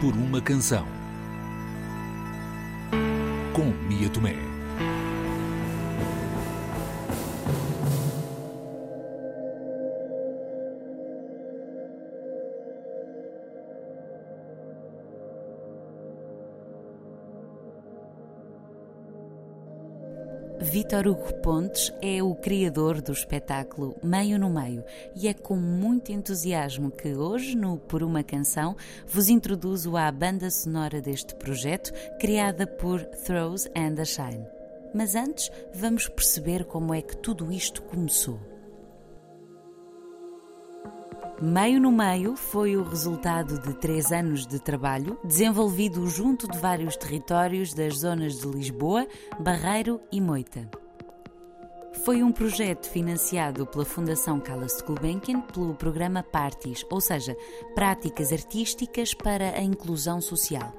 por uma canção. Com Mia Tomé. Vítor Hugo Pontes é o criador do espetáculo Meio no Meio e é com muito entusiasmo que hoje, no Por uma Canção, vos introduzo à banda sonora deste projeto, criada por Throws and a Shine. Mas antes, vamos perceber como é que tudo isto começou. Meio no Meio foi o resultado de três anos de trabalho, desenvolvido junto de vários territórios das zonas de Lisboa, Barreiro e Moita. Foi um projeto financiado pela Fundação Carlos Gulbenkian pelo programa Parties, ou seja, Práticas Artísticas para a Inclusão Social.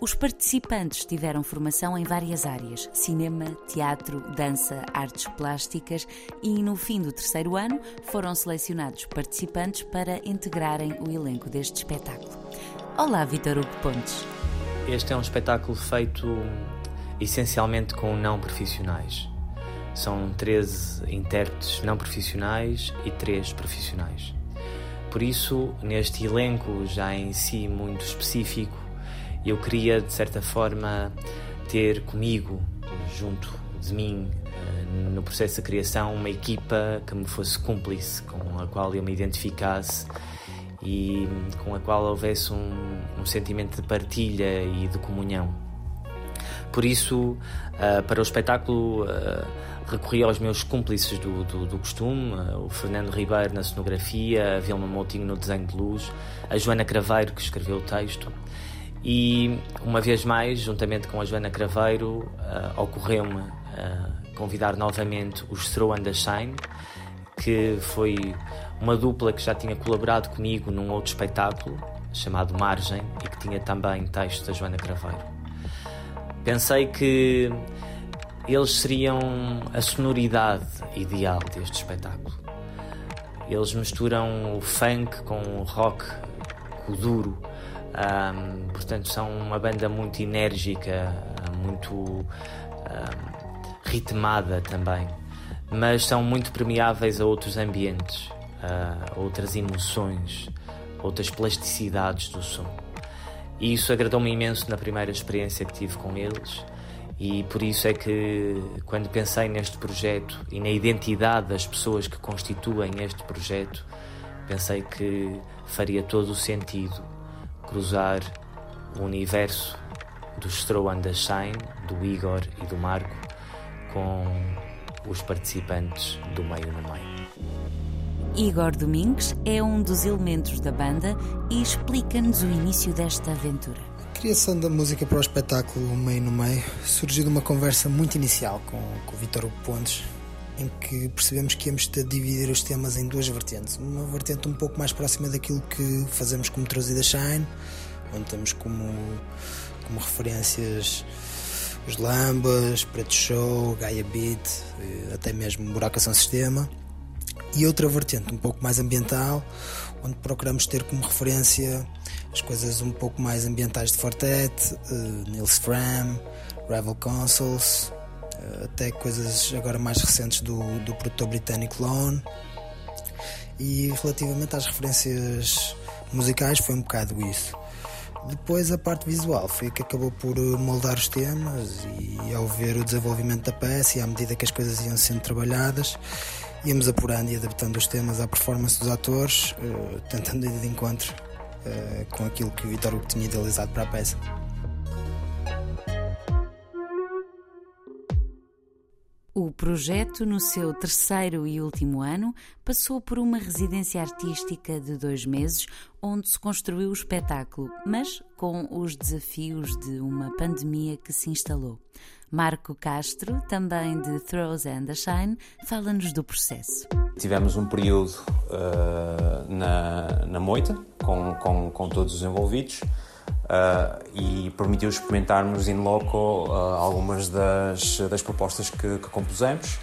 Os participantes tiveram formação em várias áreas: cinema, teatro, dança, artes plásticas e, no fim do terceiro ano, foram selecionados participantes para integrarem o elenco deste espetáculo. Olá, Vitor Hugo Pontes. Este é um espetáculo feito essencialmente com não profissionais. São 13 intérpretes não profissionais e 3 profissionais. Por isso, neste elenco já em si muito específico, eu queria, de certa forma, ter comigo, junto de mim, eh, no processo de criação, uma equipa que me fosse cúmplice, com a qual eu me identificasse e com a qual houvesse um, um sentimento de partilha e de comunhão. Por isso, uh, para o espetáculo, uh, recorri aos meus cúmplices do, do, do costume, o Fernando Ribeiro na cenografia, a Vilma Moutinho no desenho de luz, a Joana Craveiro, que escreveu o texto, e uma vez mais, juntamente com a Joana Craveiro, uh, ocorreu-me uh, convidar novamente os Throw and the Shine, que foi uma dupla que já tinha colaborado comigo num outro espetáculo chamado Margem e que tinha também texto da Joana Craveiro. Pensei que eles seriam a sonoridade ideal deste espetáculo. Eles misturam o funk com o rock, com o duro um, portanto, são uma banda muito enérgica, muito um, ritmada também, mas são muito permeáveis a outros ambientes, a outras emoções, outras plasticidades do som. E isso agradou-me imenso na primeira experiência que tive com eles. E por isso é que, quando pensei neste projeto e na identidade das pessoas que constituem este projeto, pensei que faria todo o sentido cruzar o universo do Strow and the Shine, do Igor e do Marco, com os participantes do Meio no Meio. Igor Domingues é um dos elementos da banda e explica-nos o início desta aventura. A criação da música para o espetáculo Meio no Meio surgiu de uma conversa muito inicial com, com o Hugo Pontes, em que percebemos que íamos dividir os temas em duas vertentes. Uma vertente um pouco mais próxima daquilo que fazemos como Trazida Shine, onde temos como, como referências os Lambas, Preto Show, Gaia Beat, eh, até mesmo Buracação Sistema. E outra vertente um pouco mais ambiental, onde procuramos ter como referência as coisas um pouco mais ambientais de Fortet, uh, Nils Fram, Revel Consoles, até coisas agora mais recentes do, do produtor britânico Lone. E relativamente às referências musicais, foi um bocado isso. Depois a parte visual foi que acabou por eh, moldar os temas e ao ver o desenvolvimento da peça e à medida que as coisas iam sendo trabalhadas, íamos apurando e adaptando os temas à performance dos atores, uh, tentando ir de encontro uh, com aquilo que o Vitor tinha idealizado para a peça. O projeto, no seu terceiro e último ano, passou por uma residência artística de dois meses, onde se construiu o espetáculo, mas com os desafios de uma pandemia que se instalou. Marco Castro, também de Throws and the Shine, fala-nos do processo. Tivemos um período uh, na, na moita, com, com, com todos os envolvidos uh, e permitiu experimentarmos in loco uh, algumas das, das propostas que, que compusemos.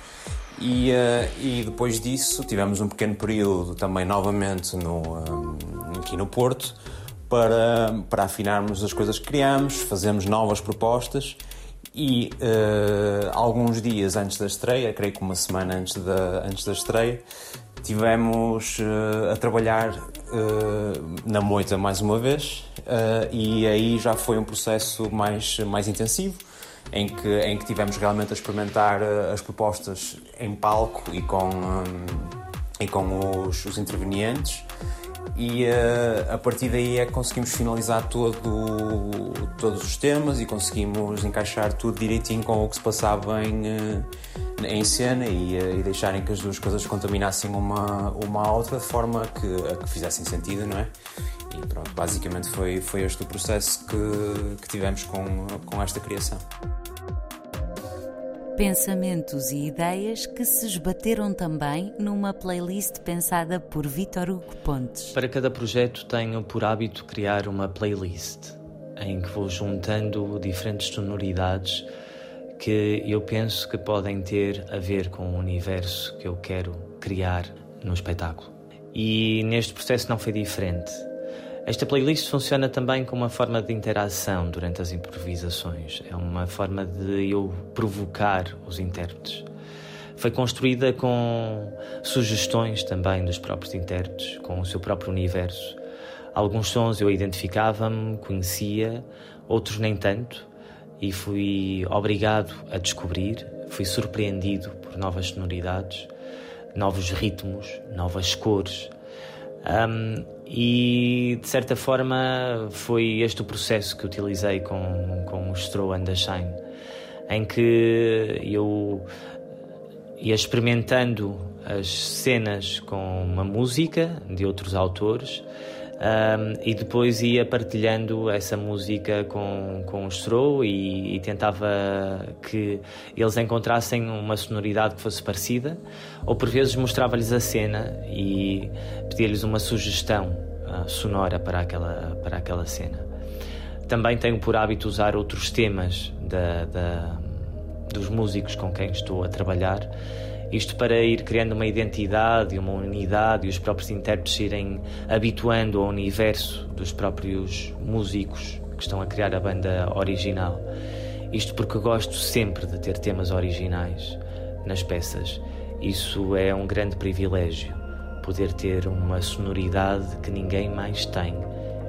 E, uh, e, depois disso tivemos um pequeno período também novamente no, um, aqui no Porto, para, para afinarmos as coisas que criamos, fazemos novas propostas e alguns dias antes da estreia, creio que uma semana antes da, antes da estreia, tivemos uh, a trabalhar uh, na moita mais uma vez e aí já foi um processo mais, mais intensivo em que, em que tivemos realmente a experimentar as propostas em palco e com, um, e com os, os intervenientes. E uh, a partir daí é que conseguimos finalizar todo, todos os temas e conseguimos encaixar tudo direitinho com o que se passava em, uh, em cena e, uh, e deixarem que as duas coisas contaminassem uma, uma a outra de forma que, que fizessem sentido, não é? E pronto, basicamente foi, foi este o processo que, que tivemos com, com esta criação. Pensamentos e ideias que se esbateram também numa playlist pensada por Vitor Hugo Pontes. Para cada projeto tenho por hábito criar uma playlist em que vou juntando diferentes sonoridades que eu penso que podem ter a ver com o universo que eu quero criar no espetáculo. E neste processo não foi diferente. Esta playlist funciona também como uma forma de interação durante as improvisações. É uma forma de eu provocar os intérpretes. Foi construída com sugestões também dos próprios intérpretes, com o seu próprio universo. Alguns sons eu identificava-me, conhecia, outros nem tanto, e fui obrigado a descobrir, fui surpreendido por novas sonoridades, novos ritmos, novas cores. Um, e de certa forma foi este o processo que utilizei com, com o Stroh and the Shine, em que eu ia experimentando as cenas com uma música de outros autores um, e depois ia partilhando essa música com, com o e, e, tentava que eles encontrassem uma sonoridade que fosse parecida, ou por vezes mostrava-lhes a cena e pedia-lhes uma sugestão uh, sonora para aquela, para aquela cena. Também tenho por hábito usar outros temas da, da, dos músicos com quem estou a trabalhar isto para ir criando uma identidade, uma unidade e os próprios intérpretes irem habituando ao universo dos próprios músicos que estão a criar a banda original. Isto porque gosto sempre de ter temas originais nas peças. Isso é um grande privilégio, poder ter uma sonoridade que ninguém mais tem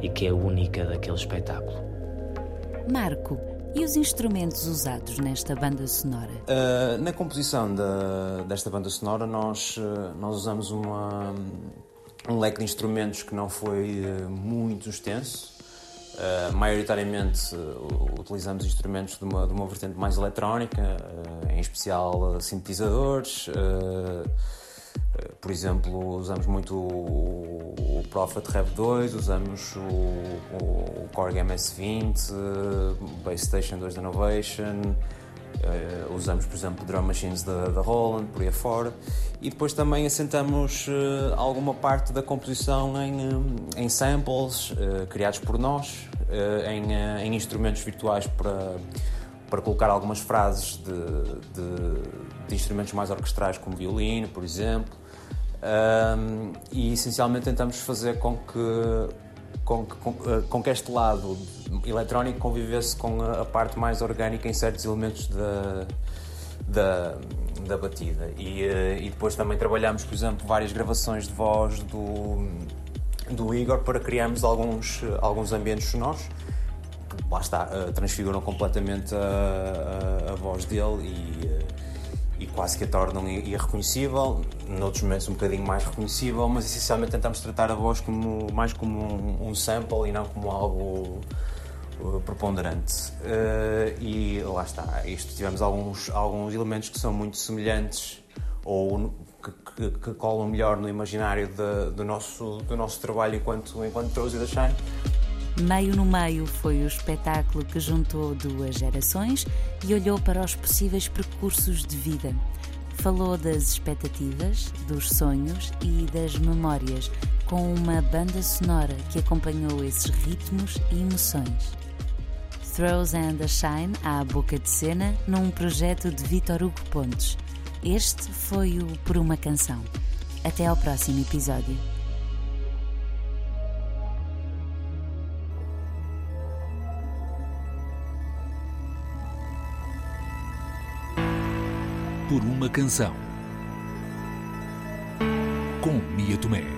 e que é única daquele espetáculo. Marco, e os instrumentos usados nesta banda sonora? Uh, na composição da, desta banda sonora, nós, uh, nós usamos uma, um leque de instrumentos que não foi uh, muito extenso. maioritariamente utilizamos instrumentos de uma, de uma vertente mais eletrónica, em especial sintetizadores. Por exemplo, usamos muito o Prophet Rev 2, usamos o, o Korg MS-20, Base Station 2 da Novation, Uh, usamos, por exemplo, drum machines da, da Roland, por aí afora, e depois também assentamos uh, alguma parte da composição em, em samples uh, criados por nós, em, em, instrumentos virtuais para, para colocar algumas frases de, de, de instrumentos mais orquestrais, como violino, por exemplo. Um, e essencialmente tentamos fazer com que, com que, com, eh, com que este lado eletrónico convivesse com a, parte mais orgânica em certos elementos da, da, da batida. E, eh, e depois também trabalhamos, por exemplo, várias gravações de voz do, do Igor para criarmos alguns, alguns ambientes sonoros lá está, eh, transfiguram completamente a, a, a voz dele e e quase que a tornam irreconhecível, noutros momentos um bocadinho mais reconhecível, mas essencialmente tentamos tratar a voz como, mais como um, um sample e não como algo uh, preponderante. Uh, e lá está, isto tivemos alguns, alguns elementos que são muito semelhantes ou que, que, que colam melhor no imaginário de, do, nosso, do nosso trabalho enquanto, enquanto Trouxe da Shine. Meio no Meio foi o espetáculo que juntou duas gerações e olhou para os possíveis percursos de vida. Falou das expectativas, dos sonhos e das memórias, com uma banda sonora que acompanhou esses ritmos e emoções. Throws and a Shine à boca de cena num projeto de Vitor Hugo Pontes. Este foi o Por uma Canção. Até ao próximo episódio. Por uma canção. Com Mia Tomé.